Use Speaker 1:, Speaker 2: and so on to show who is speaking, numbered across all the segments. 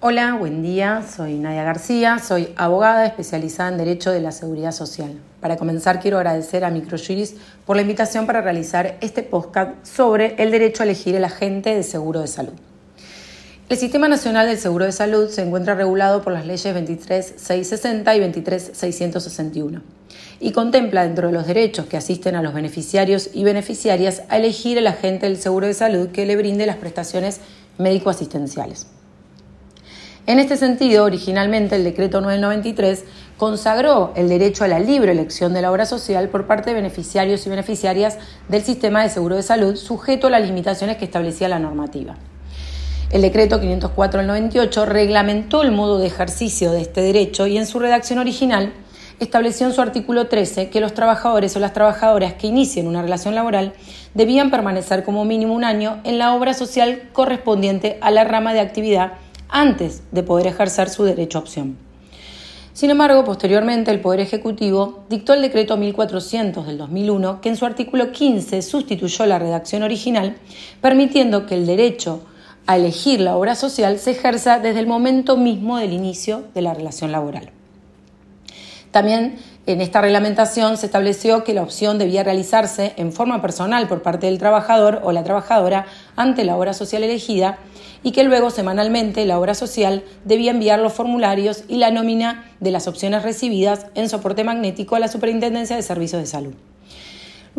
Speaker 1: Hola, buen día. Soy Nadia García, soy abogada especializada en Derecho de la Seguridad Social. Para comenzar, quiero agradecer a Microjuris por la invitación para realizar este podcast sobre el derecho a elegir el agente de seguro de salud. El Sistema Nacional del Seguro de Salud se encuentra regulado por las leyes 23660 y 23661 y contempla dentro de los derechos que asisten a los beneficiarios y beneficiarias a elegir el agente del seguro de salud que le brinde las prestaciones médico-asistenciales. En este sentido, originalmente el decreto 993 consagró el derecho a la libre elección de la obra social por parte de beneficiarios y beneficiarias del sistema de seguro de salud, sujeto a las limitaciones que establecía la normativa. El decreto 504 del 98 reglamentó el modo de ejercicio de este derecho y en su redacción original estableció en su artículo 13 que los trabajadores o las trabajadoras que inicien una relación laboral debían permanecer como mínimo un año en la obra social correspondiente a la rama de actividad antes de poder ejercer su derecho a opción. Sin embargo, posteriormente el Poder Ejecutivo dictó el decreto 1400 del 2001 que en su artículo 15 sustituyó la redacción original, permitiendo que el derecho a elegir la obra social se ejerza desde el momento mismo del inicio de la relación laboral. También en esta reglamentación se estableció que la opción debía realizarse en forma personal por parte del trabajador o la trabajadora ante la obra social elegida y que luego semanalmente la obra social debía enviar los formularios y la nómina de las opciones recibidas en soporte magnético a la Superintendencia de Servicios de Salud.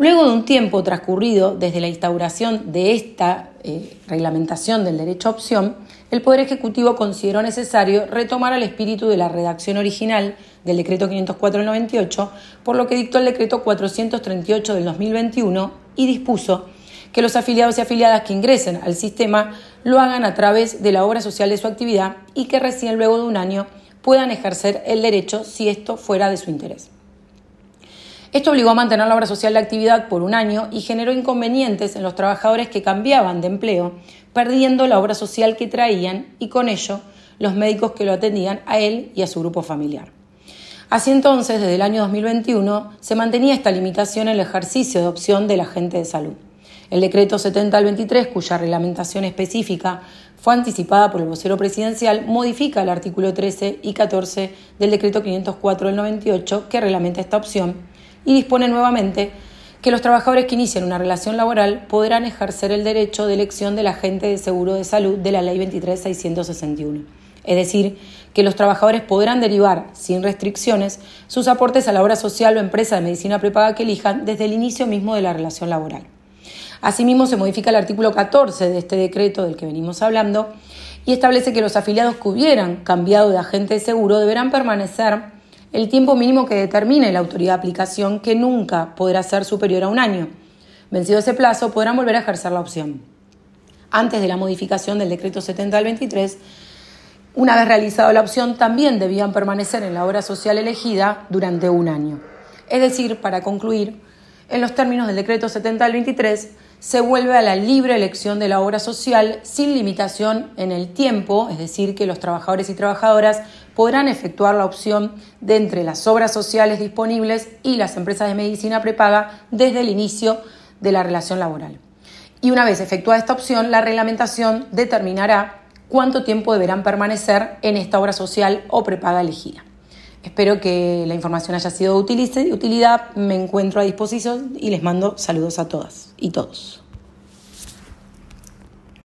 Speaker 1: Luego de un tiempo transcurrido desde la instauración de esta eh, reglamentación del derecho a opción, el Poder Ejecutivo consideró necesario retomar el espíritu de la redacción original del decreto 504 del 98, por lo que dictó el decreto 438 del 2021 y dispuso que los afiliados y afiliadas que ingresen al sistema lo hagan a través de la obra social de su actividad y que recién luego de un año puedan ejercer el derecho si esto fuera de su interés. Esto obligó a mantener la obra social de actividad por un año y generó inconvenientes en los trabajadores que cambiaban de empleo, perdiendo la obra social que traían y con ello los médicos que lo atendían a él y a su grupo familiar. Así entonces, desde el año 2021, se mantenía esta limitación en el ejercicio de opción del agente de salud. El decreto 70 al 23, cuya reglamentación específica fue anticipada por el vocero presidencial, modifica el artículo 13 y 14 del decreto 504 del 98 que reglamenta esta opción y dispone nuevamente que los trabajadores que inician una relación laboral podrán ejercer el derecho de elección del agente de seguro de salud de la Ley 23661. Es decir, que los trabajadores podrán derivar, sin restricciones, sus aportes a la obra social o empresa de medicina prepaga que elijan desde el inicio mismo de la relación laboral. Asimismo, se modifica el artículo 14 de este decreto del que venimos hablando y establece que los afiliados que hubieran cambiado de agente de seguro deberán permanecer el tiempo mínimo que determine la autoridad de aplicación, que nunca podrá ser superior a un año. Vencido ese plazo, podrán volver a ejercer la opción. Antes de la modificación del decreto 70 al 23, una vez realizada la opción, también debían permanecer en la obra social elegida durante un año. Es decir, para concluir, en los términos del decreto 70 al 23, se vuelve a la libre elección de la obra social sin limitación en el tiempo, es decir, que los trabajadores y trabajadoras podrán efectuar la opción de entre las obras sociales disponibles y las empresas de medicina prepaga desde el inicio de la relación laboral. Y una vez efectuada esta opción, la reglamentación determinará cuánto tiempo deberán permanecer en esta obra social o prepaga elegida. Espero que la información haya sido de utilidad. Me encuentro a disposición y les mando saludos a todas y todos.